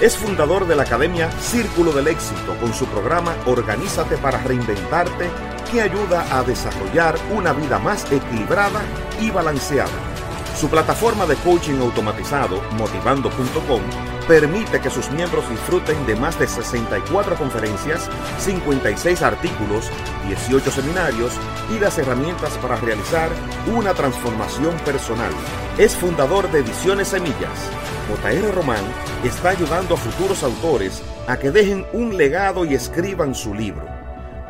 Es fundador de la Academia Círculo del Éxito con su programa Organízate para Reinventarte que ayuda a desarrollar una vida más equilibrada y balanceada. Su plataforma de coaching automatizado, motivando.com, permite que sus miembros disfruten de más de 64 conferencias, 56 artículos, 18 seminarios y las herramientas para realizar una transformación personal. Es fundador de Ediciones Semillas. JR Román está ayudando a futuros autores a que dejen un legado y escriban su libro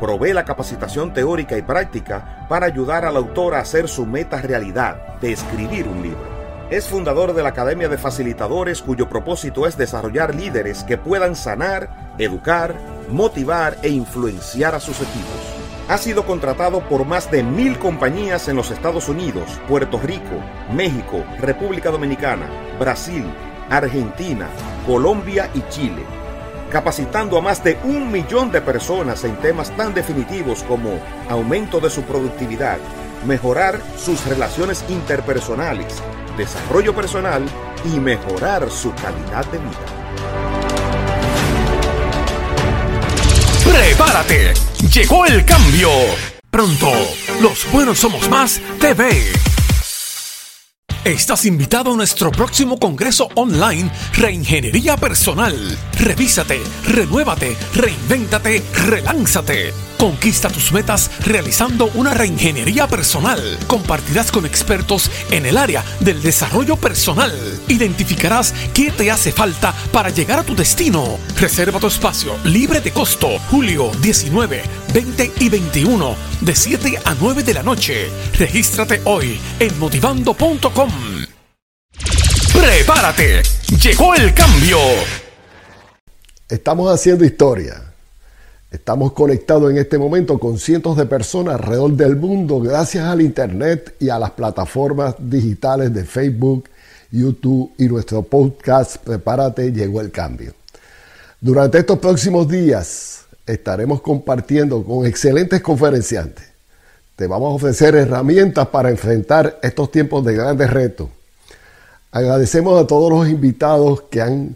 provee la capacitación teórica y práctica para ayudar al autor a hacer su meta realidad de escribir un libro. Es fundador de la Academia de Facilitadores cuyo propósito es desarrollar líderes que puedan sanar, educar, motivar e influenciar a sus equipos. Ha sido contratado por más de mil compañías en los Estados Unidos, Puerto Rico, México, República Dominicana, Brasil, Argentina, Colombia y Chile capacitando a más de un millón de personas en temas tan definitivos como aumento de su productividad, mejorar sus relaciones interpersonales, desarrollo personal y mejorar su calidad de vida. ¡Prepárate! Llegó el cambio. Pronto, los buenos somos más TV. Estás invitado a nuestro próximo congreso online Reingeniería Personal. Revísate, renuévate, reinvéntate, relánzate. Conquista tus metas realizando una reingeniería personal. Compartirás con expertos en el área del desarrollo personal. Identificarás qué te hace falta para llegar a tu destino. Reserva tu espacio libre de costo. Julio 19, 20 y 21 de 7 a 9 de la noche. Regístrate hoy en motivando.com. Prepárate. Llegó el cambio. Estamos haciendo historia Estamos conectados en este momento con cientos de personas alrededor del mundo gracias al Internet y a las plataformas digitales de Facebook, YouTube y nuestro podcast Prepárate, llegó el cambio. Durante estos próximos días estaremos compartiendo con excelentes conferenciantes. Te vamos a ofrecer herramientas para enfrentar estos tiempos de grandes retos. Agradecemos a todos los invitados que han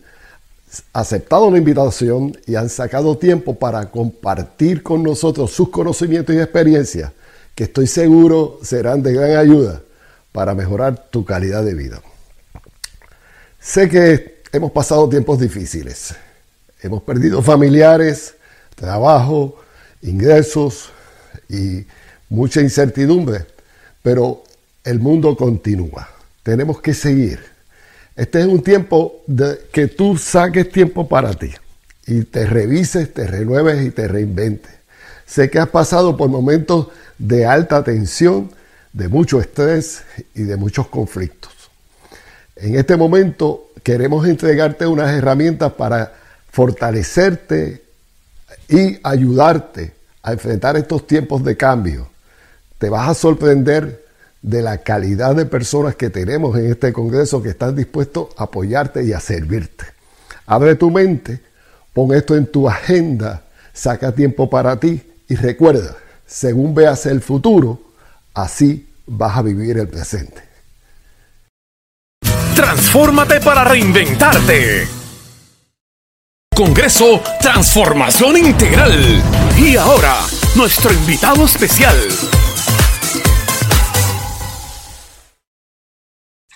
aceptado la invitación y han sacado tiempo para compartir con nosotros sus conocimientos y experiencias, que estoy seguro serán de gran ayuda para mejorar tu calidad de vida. Sé que hemos pasado tiempos difíciles. Hemos perdido familiares, trabajo, ingresos y mucha incertidumbre, pero el mundo continúa. Tenemos que seguir este es un tiempo de que tú saques tiempo para ti y te revises, te renueves y te reinventes. Sé que has pasado por momentos de alta tensión, de mucho estrés y de muchos conflictos. En este momento queremos entregarte unas herramientas para fortalecerte y ayudarte a enfrentar estos tiempos de cambio. Te vas a sorprender de la calidad de personas que tenemos en este Congreso que están dispuestos a apoyarte y a servirte. Abre tu mente, pon esto en tu agenda, saca tiempo para ti y recuerda, según veas el futuro, así vas a vivir el presente. Transfórmate para reinventarte. Congreso Transformación Integral. Y ahora, nuestro invitado especial.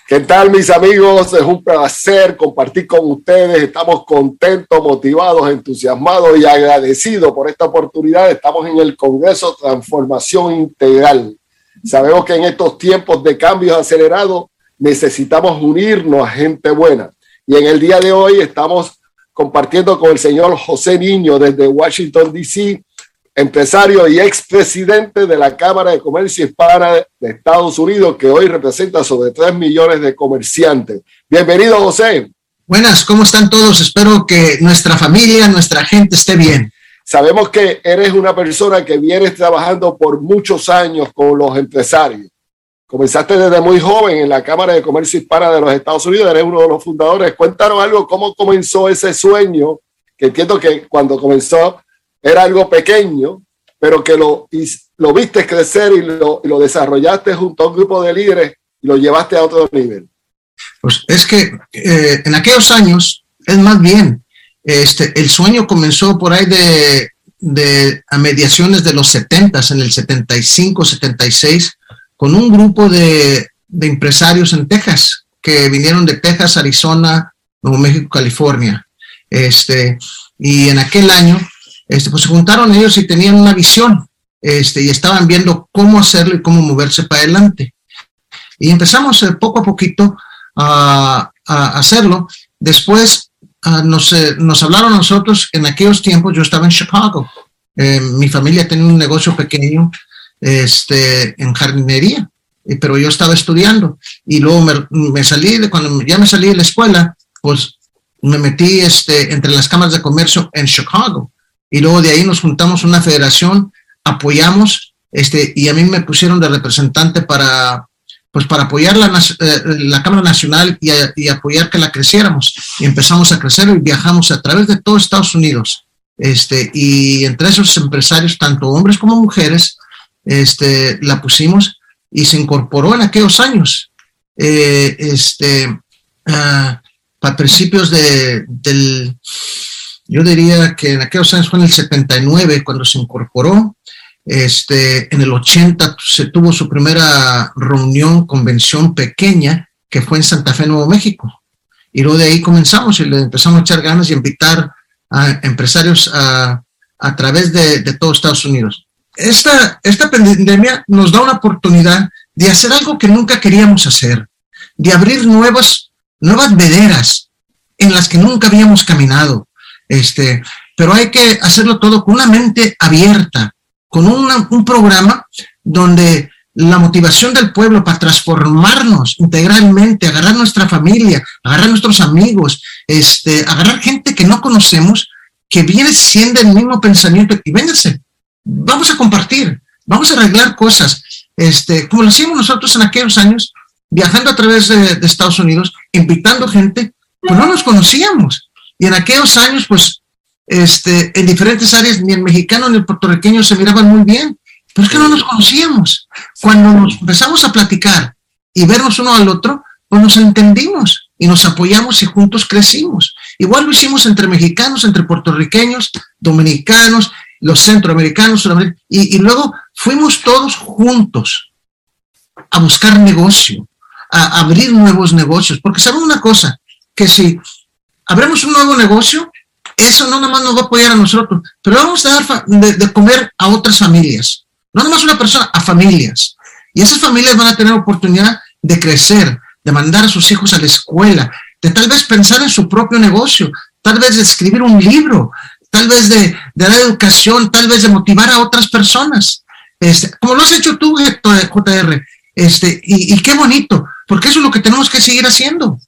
¿Qué tal mis amigos? Es un placer compartir con ustedes. Estamos contentos, motivados, entusiasmados y agradecidos por esta oportunidad. Estamos en el Congreso Transformación Integral. Sabemos que en estos tiempos de cambios acelerados necesitamos unirnos a gente buena. Y en el día de hoy estamos compartiendo con el señor José Niño desde Washington, D.C., empresario y expresidente de la Cámara de Comercio Hispana de Estados Unidos, que hoy representa sobre 3 millones de comerciantes. Bienvenido, José. Buenas, ¿cómo están todos? Espero que nuestra familia, nuestra gente esté bien. Sabemos que eres una persona que vienes trabajando por muchos años con los empresarios. Comenzaste desde muy joven en la Cámara de Comercio Hispana de los Estados Unidos, eres uno de los fundadores. Cuéntanos algo, cómo comenzó ese sueño, que entiendo que cuando comenzó era algo pequeño, pero que lo, lo viste crecer y lo, lo desarrollaste junto a un grupo de líderes y lo llevaste a otro nivel. Pues es que eh, en aquellos años, es más bien, este, el sueño comenzó por ahí de, de a mediaciones de los 70, en el 75, 76, con un grupo de, empresarios en Texas, que vinieron de Texas, Arizona, Nuevo México, California. Este, y en aquel año este, pues se juntaron ellos y tenían una visión, este, y estaban viendo cómo hacerlo y cómo moverse para adelante. Y empezamos eh, poco a poquito a, hacerlo. Después ah, nos, eh, nos hablaron nosotros, en aquellos tiempos yo estaba en Chicago. Eh, mi familia tenía un negocio pequeño este, en jardinería, pero yo estaba estudiando. Y luego me, salí, de, cuando ya me salí de la escuela, pues me metí este, entre las cámaras de comercio en Chicago y luego de ahí nos juntamos una federación, apoyamos, este, y a mí me pusieron de representante para, pues para apoyar la, eh, la Cámara Nacional y, y, apoyar que la creciéramos. Y empezamos a crecer y viajamos a través de todo Estados Unidos. Este, y entre esos empresarios, tanto hombres como mujeres, este, la pusimos y se incorporó en aquellos años. Eh, este, uh, para principios de, del yo diría que en aquellos años fue en el 79 cuando se incorporó. Este, en el 80 se tuvo su primera reunión, convención pequeña, que fue en Santa Fe, Nuevo México. Y luego de ahí comenzamos y le empezamos a echar ganas y invitar a empresarios a, a través de, de todo Estados Unidos. Esta, esta pandemia nos da una oportunidad de hacer algo que nunca queríamos hacer, de abrir nuevas, nuevas vederas en las que nunca habíamos caminado, este, pero hay que hacerlo todo con una mente abierta, con un programa donde la motivación del pueblo para transformarnos integralmente, agarrar nuestra familia, agarrar nuestros amigos, este, agarrar gente que no conocemos, que viene siendo el mismo pensamiento y véngase, vamos a compartir, vamos a arreglar cosas, este, como lo hacíamos nosotros en aquellos años, viajando a través de, Estados Unidos, invitando gente, pues no nos conocíamos, y en aquellos años, pues, este, en diferentes áreas, ni el mexicano ni el puertorriqueño se miraban muy bien, pero es que no nos conocíamos. Cuando nos empezamos a platicar y vernos uno al otro, pues nos entendimos y nos apoyamos y juntos crecimos. Igual lo hicimos entre mexicanos, entre puertorriqueños, dominicanos, los centroamericanos, y, luego fuimos todos juntos a buscar negocio, a abrir nuevos negocios, porque saben una cosa, que si abremos un nuevo negocio, eso no nomás nos va a apoyar a nosotros, pero vamos a dar de, comer a otras familias. No nomás una persona, a familias. Y esas familias van a tener oportunidad de crecer, de mandar a sus hijos a la escuela, de tal vez pensar en su propio negocio, tal vez de escribir un libro, tal vez de, dar educación, tal vez de motivar a otras personas. Este, como lo has hecho tú, JR. Este, y, y qué bonito, porque eso es lo que tenemos que seguir haciendo.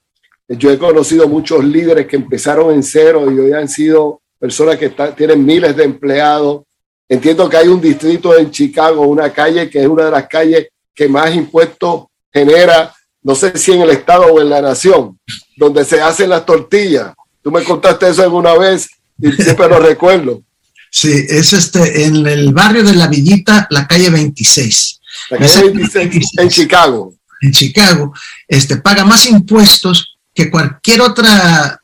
Yo he conocido muchos líderes que empezaron en cero y hoy han sido personas que tienen miles de empleados. Entiendo que hay un distrito en Chicago, una calle que es una de las calles que más impuestos genera, no sé si en el estado o en la nación, donde se hacen las tortillas. Tú me contaste eso alguna vez y siempre lo recuerdo. Sí, es este, en el barrio de La Villita, la calle 26. La calle 26 en Chicago. en Chicago, este, paga más impuestos que cualquier otra,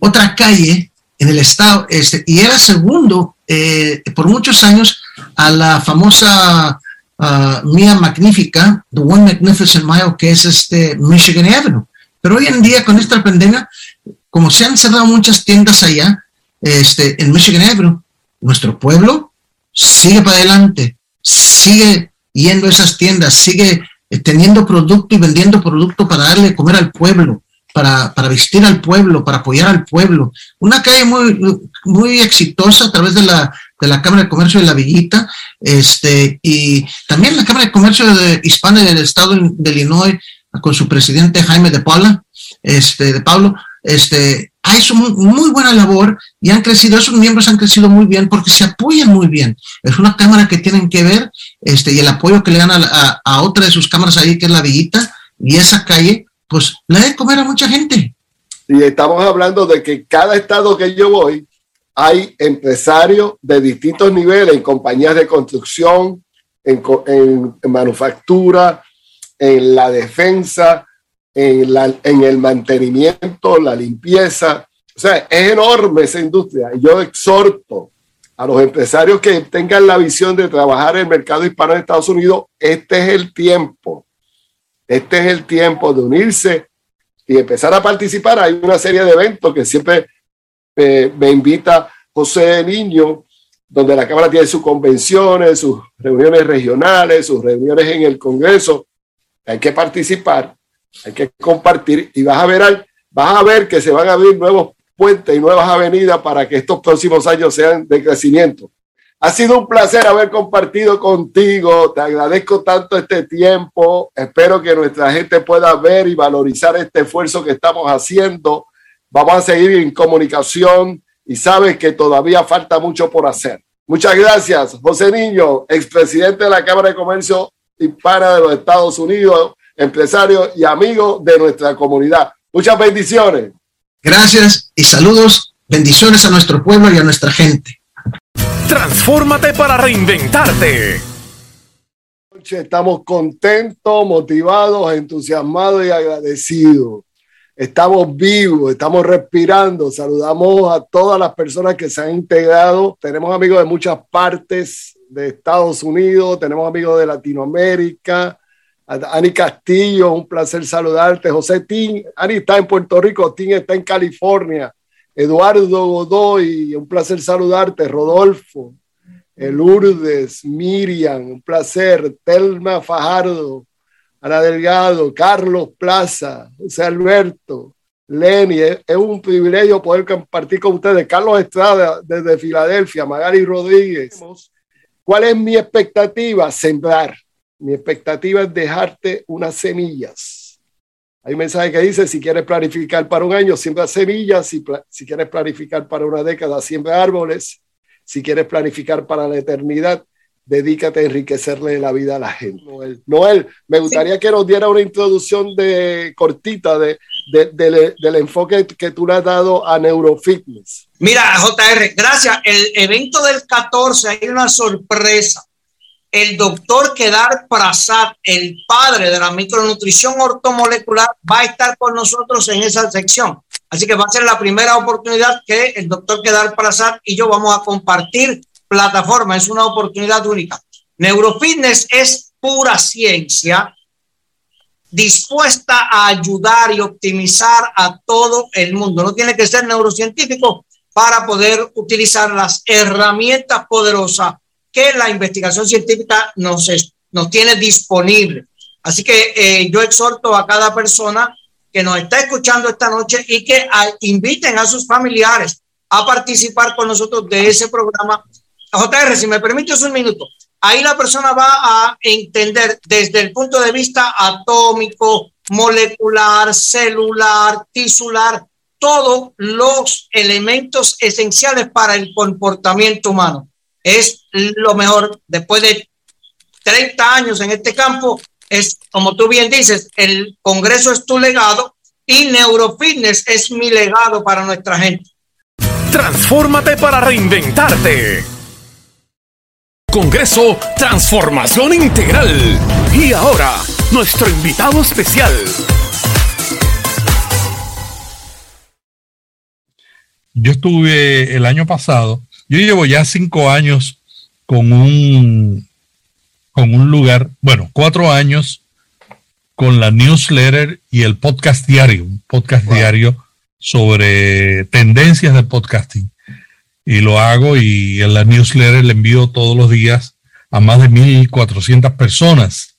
otra calle en el estado, este, y era segundo eh, por muchos años a la famosa uh, Mía Magnífica, The One Magnificent Mile, que es este Michigan Avenue. Pero hoy en día, con esta pandemia, como se han cerrado muchas tiendas allá, este, en Michigan Avenue, nuestro pueblo sigue para adelante, sigue yendo a esas tiendas, sigue eh, teniendo producto y vendiendo producto para darle comer al pueblo, para, para, vestir al pueblo, para apoyar al pueblo. Una calle muy, muy exitosa a través de la, de la Cámara de Comercio de la Villita, este, y también la Cámara de Comercio de Hispana del Estado de Illinois, con su presidente Jaime de Paula, este, de Pablo, este, ha hecho muy, buena labor y han crecido, esos miembros han crecido muy bien porque se apoyan muy bien. Es una cámara que tienen que ver este, y el apoyo que le dan a, a, otra de sus cámaras ahí, que es la Villita, y esa calle, pues le da de comer a mucha gente. Y estamos hablando de que cada estado que yo voy, hay empresarios de distintos niveles, en compañías de construcción, en, en manufactura, en la defensa, en, el mantenimiento, la limpieza. O sea, es enorme esa industria. Yo exhorto a los empresarios que tengan la visión de trabajar en el mercado hispano en Estados Unidos, este es el tiempo. Este es el tiempo de unirse y empezar a participar. Hay una serie de eventos que siempre eh, me invita José Niño, donde la Cámara tiene sus convenciones, sus reuniones regionales, sus reuniones en el Congreso. Hay que participar hay que compartir y vas a ver, vas a ver que se van a abrir nuevos puentes y nuevas avenidas para que estos próximos años sean de crecimiento. Ha sido un placer haber compartido contigo. Te agradezco tanto este tiempo. Espero que nuestra gente pueda ver y valorizar este esfuerzo que estamos haciendo. Vamos a seguir en comunicación y sabes que todavía falta mucho por hacer. Muchas gracias, José Niño, expresidente de la Cámara de Comercio Hispana de los Estados Unidos empresario y amigo de nuestra comunidad. Muchas bendiciones. Gracias y saludos. Bendiciones a nuestro pueblo y a nuestra gente. Transfórmate para reinventarte. Estamos contentos, motivados, entusiasmados y agradecidos. Estamos vivos, estamos respirando. Saludamos a todas las personas que se han integrado. Tenemos amigos de muchas partes de Estados Unidos, tenemos amigos de Latinoamérica, Ani Castillo, un placer saludarte. José Tin, Ani está en Puerto Rico, Tin está en California. Eduardo Godoy, un placer saludarte. Rodolfo, Elurdes, Miriam, un placer. Telma Fajardo, Ana Delgado, Carlos Plaza, José Alberto, Lenny. Es, es un privilegio poder compartir con ustedes. Carlos Estrada, desde Filadelfia, Magali Rodríguez. ¿Cuál es mi expectativa? Sembrar mi expectativa es dejarte unas semillas. Hay un mensaje que dice, si quieres planificar para un año, siembra semillas. Si, si quieres planificar para una década, siembra árboles. Si quieres planificar para la eternidad, dedícate a enriquecerle la vida a la gente. Noel, me gustaría que nos diera una introducción de cortita de, del enfoque que tú le has dado a Neurofitness. Mira, JR, gracias. El evento del 14 hay una sorpresa el doctor Kedar Prasad, el padre de la micronutrición ortomolecular, va a estar con nosotros en esa sección. Así que va a ser la primera oportunidad que el doctor Kedar Prasad y yo vamos a compartir plataforma. Es una oportunidad única. Neurofitness es pura ciencia dispuesta a ayudar y optimizar a todo el mundo. No tiene que ser neurocientífico para poder utilizar las herramientas poderosas la investigación científica nos, nos tiene disponible. Así que eh, yo exhorto a cada persona que nos está escuchando esta noche y que inviten a sus familiares a participar con nosotros de ese programa. JR, si me permites un minuto, ahí la persona va a entender desde el punto de vista atómico, molecular, celular, tisular, todos los elementos esenciales para el comportamiento humano es lo mejor. Después de 30 años en este campo, es como tú bien dices, el Congreso es tu legado y Neurofitness es mi legado para nuestra gente. Transfórmate para reinventarte. Congreso Transformación Integral. Y ahora nuestro invitado especial. Yo estuve el año pasado, yo llevo ya cinco años con un, con un lugar, bueno, cuatro años con la newsletter y el podcast diario, un podcast diario sobre tendencias de podcasting. Y lo hago y en la newsletter le envío todos los días a más de 1.400 personas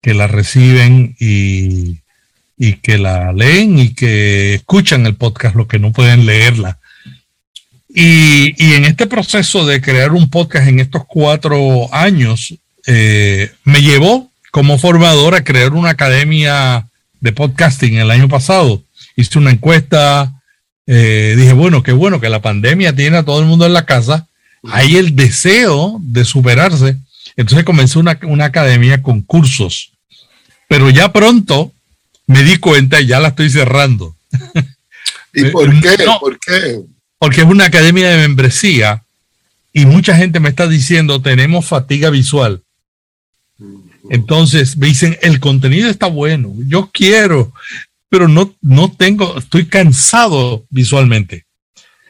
que la reciben y, y que la leen y que escuchan el podcast, los que no pueden leerla. Y, y, en este proceso de crear un podcast en estos cuatro años, eh, me llevó como formador a crear una academia de podcasting el año pasado. Hice una encuesta, eh, dije, bueno, qué bueno que la pandemia tiene a todo el mundo en la casa. Hay el deseo de superarse. Entonces comencé una, una academia con cursos. Pero ya pronto me di cuenta y ya la estoy cerrando. ¿Y por qué? ¿Por qué? Porque es una academia de membresía y mucha gente me está diciendo tenemos fatiga visual. Entonces me dicen el contenido está bueno, yo quiero, pero no, no tengo, estoy cansado visualmente.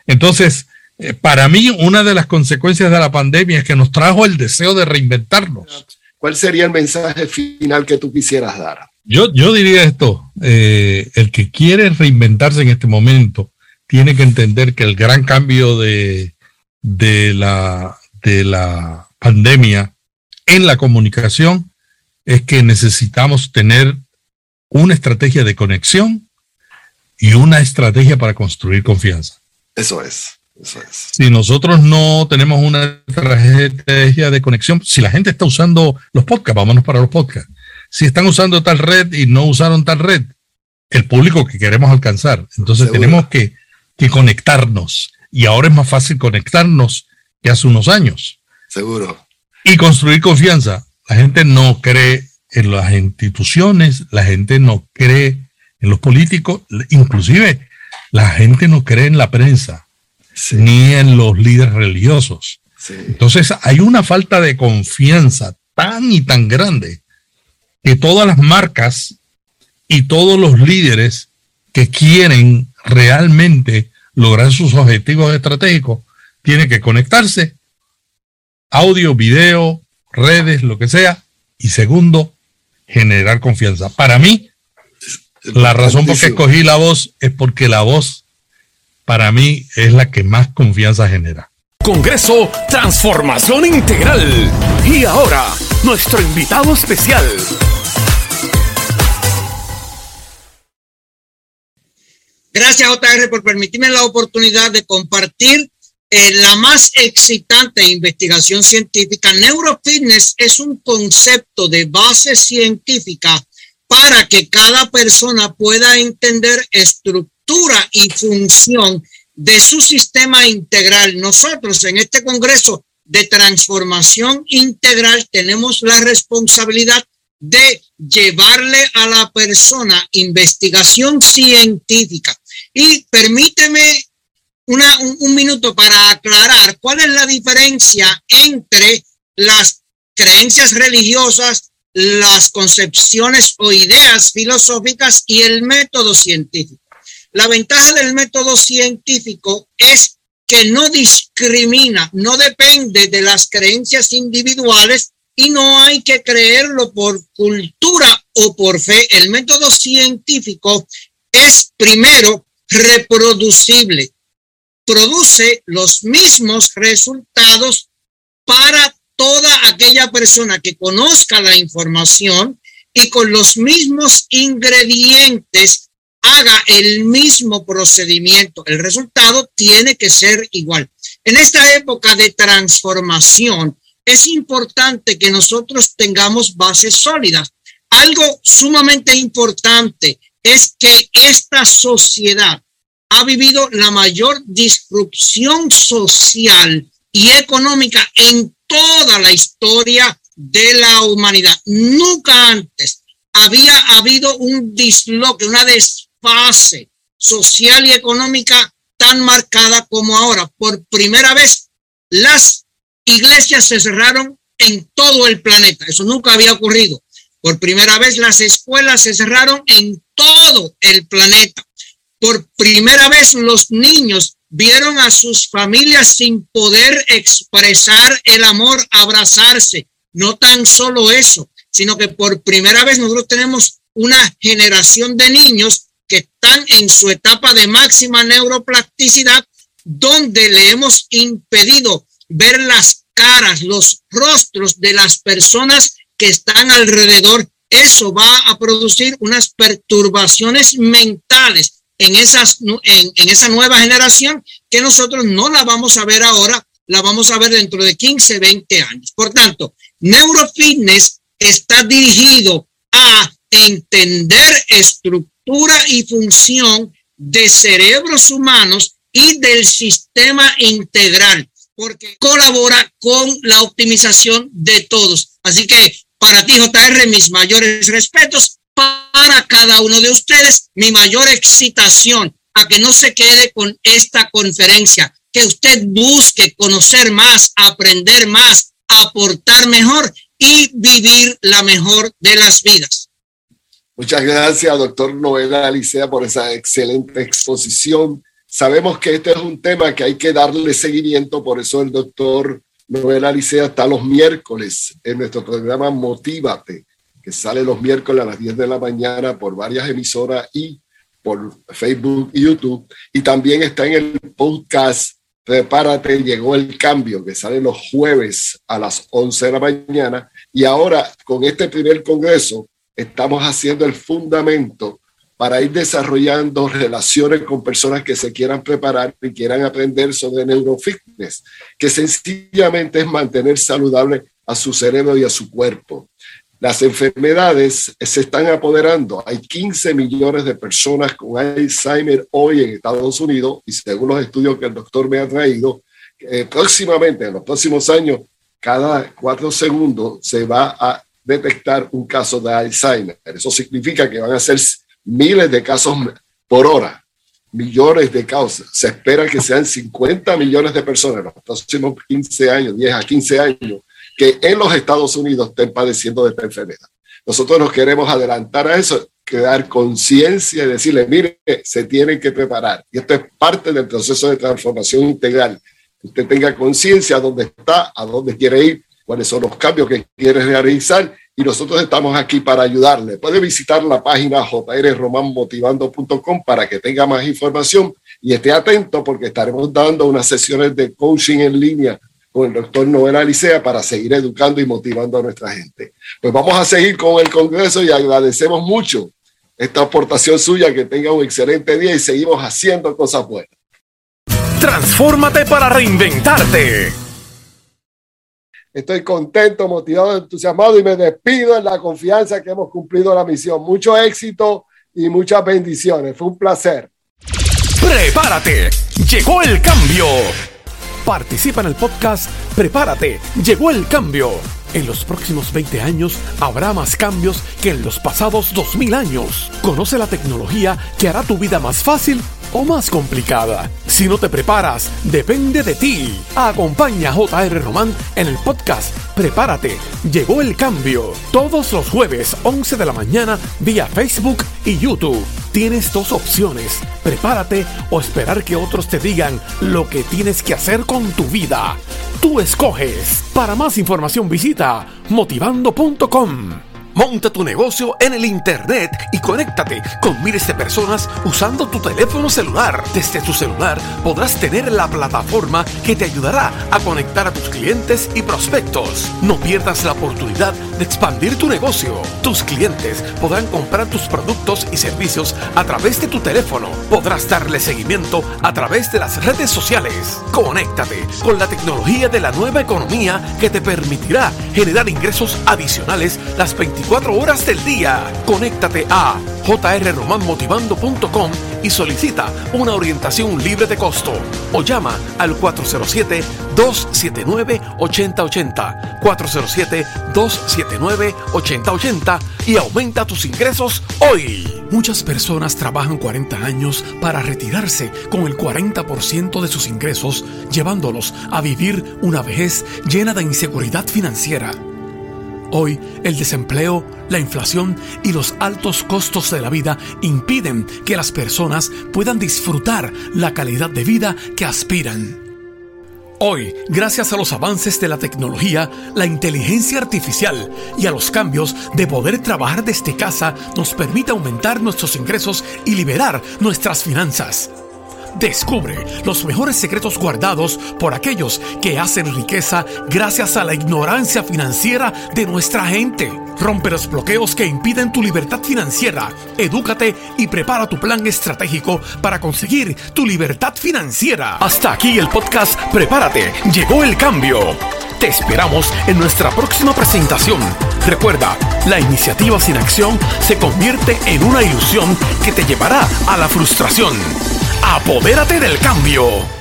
Entonces, eh, para mí, una de las consecuencias de la pandemia es que nos trajo el deseo de reinventarnos. ¿Cuál sería el mensaje final que tú quisieras dar? Yo, yo diría esto, eh, el que quiere reinventarse en este momento tiene que entender que el gran cambio de, de, la, de la pandemia en la comunicación es que necesitamos tener una estrategia de conexión y una estrategia para construir confianza. Eso es, eso es. Si nosotros no tenemos una estrategia de conexión, si la gente está usando los podcasts, vámonos para los podcasts. Si están usando tal red y no usaron tal red, el público que queremos alcanzar. Entonces Seguro. tenemos que que conectarnos. Y ahora es más fácil conectarnos que hace unos años. Seguro. Y construir confianza. La gente no cree en las instituciones, la gente no cree en los políticos, inclusive la gente no cree en la prensa, sí. ni en los líderes religiosos. Sí. Entonces hay una falta de confianza tan y tan grande que todas las marcas y todos los líderes que quieren realmente lograr sus objetivos estratégicos, tiene que conectarse, audio, video, redes, lo que sea, y segundo, generar confianza. Para mí, la razón por que escogí la voz es porque la voz, para mí, es la que más confianza genera. Congreso Transformación Integral. Y ahora, nuestro invitado especial. Gracias, JR, por permitirme la oportunidad de compartir eh, la más excitante investigación científica. Neurofitness es un concepto de base científica para que cada persona pueda entender estructura y función de su sistema integral. Nosotros en este Congreso de Transformación Integral tenemos la responsabilidad de llevarle a la persona investigación científica. Y permíteme una, un, un, minuto para aclarar cuál es la diferencia entre las creencias religiosas, las concepciones o ideas filosóficas y el método científico. La ventaja del método científico es que no discrimina, no depende de las creencias individuales y no hay que creerlo por cultura o por fe. El método científico es primero reproducible, produce los mismos resultados para toda aquella persona que conozca la información y con los mismos ingredientes haga el mismo procedimiento. El resultado tiene que ser igual. En esta época de transformación, es importante que nosotros tengamos bases sólidas. Algo sumamente importante es que esta sociedad ha vivido la mayor disrupción social y económica en toda la historia de la humanidad. Nunca antes había habido un disloque, una desfase social y económica tan marcada como ahora. Por primera vez, las iglesias se cerraron en todo el planeta. Eso nunca había ocurrido. Por primera vez las escuelas se cerraron en todo el planeta. Por primera vez los niños vieron a sus familias sin poder expresar el amor, abrazarse. No tan solo eso, sino que por primera vez nosotros tenemos una generación de niños que están en su etapa de máxima neuroplasticidad, donde le hemos impedido ver las caras, los rostros de las personas que están alrededor. Eso va a producir unas perturbaciones mentales en, esas, en, en esa nueva generación que nosotros no la vamos a ver ahora, la vamos a ver dentro de 15, 20 años. Por tanto, neurofitness está dirigido a entender estructura y función de cerebros humanos y del sistema integral, porque colabora con la optimización de todos. Así que para ti, JR, mis mayores respetos. Para cada uno de ustedes, mi mayor excitación a que no se quede con esta conferencia, que usted busque conocer más, aprender más, aportar mejor y vivir la mejor de las vidas. Muchas gracias, doctor Noel Alicea, por esa excelente exposición. Sabemos que este es un tema que hay que darle seguimiento, por eso el doctor Noel Alicea está los miércoles en nuestro programa Motívate, que sale los miércoles a las 10 de la mañana por varias emisoras y por Facebook y YouTube. Y también está en el podcast Prepárate, llegó el cambio, que sale los jueves a las 11 de la mañana. Y ahora, con este primer congreso, estamos haciendo el fundamento para ir desarrollando relaciones con personas que se quieran preparar y quieran aprender sobre neurofitness, que sencillamente es mantener saludable a su cerebro y a su cuerpo. Las enfermedades se están apoderando. Hay 15 millones de personas con Alzheimer hoy en Estados Unidos y según los estudios que el doctor me ha traído, eh, próximamente, en los próximos años, cada cuatro segundos se va a detectar un caso de Alzheimer. Eso significa que van a ser miles de casos por hora, millones de causas. Se espera que sean 50 millones de personas en los próximos 15 años, 10 a 15 años, que en los Estados Unidos estén padeciendo de esta enfermedad. Nosotros nos queremos adelantar a eso, crear conciencia y decirle, mire, se tienen que preparar. Y esto es parte del proceso de transformación integral. Usted tenga conciencia de dónde está, a dónde quiere ir, cuáles son los cambios que quiere realizar y nosotros estamos aquí para ayudarle. Puede visitar la página jrromanmotivando.com para que tenga más información y esté atento porque estaremos dando unas sesiones de coaching en línea con el doctor Noel Alicea para seguir educando y motivando a nuestra gente. Pues vamos a seguir con el Congreso y agradecemos mucho esta aportación suya, que tenga un excelente día y seguimos haciendo cosas buenas. Transfórmate para reinventarte. Estoy contento, motivado, entusiasmado y me despido en la confianza que hemos cumplido la misión. Mucho éxito y muchas bendiciones. Fue un placer. Prepárate. Llegó el cambio. Participa en el podcast Prepárate. Llegó el cambio. En los próximos 20 años habrá más cambios que en los pasados 2000 años. Conoce la tecnología que hará tu vida más fácil o más complicada. Si no te preparas, depende de ti. Acompaña a JR Román en el podcast Prepárate, llegó el cambio. Todos los jueves 11 de la mañana vía Facebook y YouTube. Tienes dos opciones, prepárate o esperar que otros te digan lo que tienes que hacer con tu vida. Tú escoges. Para más información visita motivando.com. Monta tu negocio en el Internet y conéctate con miles de personas usando tu teléfono celular. Desde tu celular podrás tener la plataforma que te ayudará a conectar a tus clientes y prospectos. No pierdas la oportunidad de expandir tu negocio. Tus clientes podrán comprar tus productos y servicios a través de tu teléfono. Podrás darle seguimiento a través de las redes sociales. Conéctate con la tecnología de la nueva economía que te permitirá generar ingresos adicionales las 24 24 horas del día. Conéctate a jrromanmotivando.com y solicita una orientación libre de costo o llama al 407-279-8080. 407-279-8080 y aumenta tus ingresos hoy. Muchas personas trabajan 40 años para retirarse con el 40% de sus ingresos, llevándolos a vivir una vejez llena de inseguridad financiera. Hoy el desempleo, la inflación y los altos costos de la vida impiden que las personas puedan disfrutar la calidad de vida que aspiran. Hoy, gracias a los avances de la tecnología, la inteligencia artificial y a los cambios de poder trabajar desde casa, nos permite aumentar nuestros ingresos y liberar nuestras finanzas. Descubre los mejores secretos guardados por aquellos que hacen riqueza gracias a la ignorancia financiera de nuestra gente. Rompe los bloqueos que impiden tu libertad financiera. Edúcate y prepara tu plan estratégico para conseguir tu libertad financiera. Hasta aquí el podcast Prepárate. Llegó el cambio. Te esperamos en nuestra próxima presentación. Recuerda, la iniciativa sin acción se convierte en una ilusión que te llevará a la frustración. Apodérate del cambio.